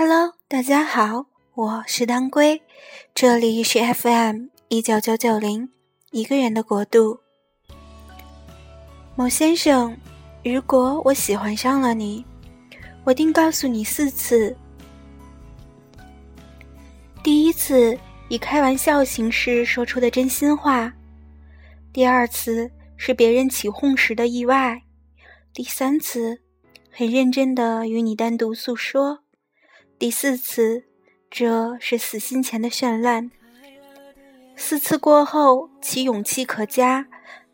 Hello，大家好，我是当归，这里是 FM 一九九九零一个人的国度。某先生，如果我喜欢上了你，我定告诉你四次。第一次以开玩笑形式说出的真心话，第二次是别人起哄时的意外，第三次很认真的与你单独诉说。第四次，这是死心前的绚烂。四次过后，其勇气可嘉。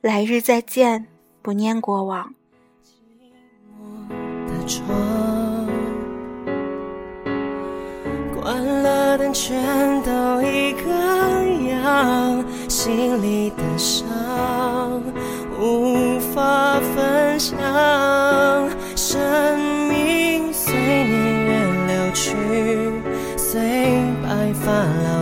来日再见，不念过往。关了灯，全都一个样，心里的伤无法分享。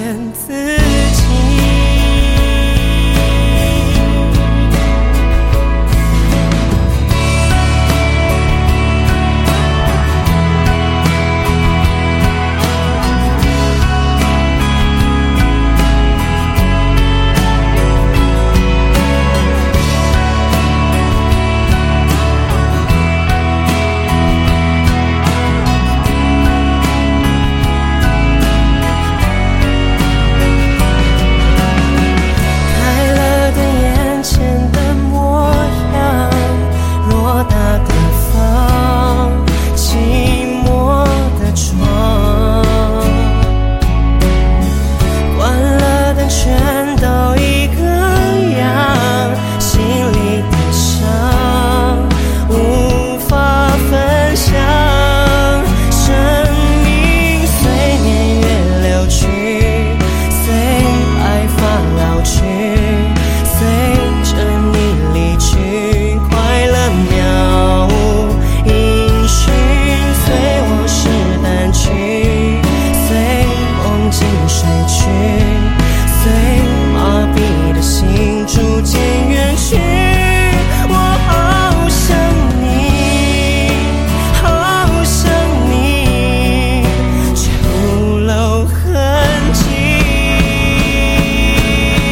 天自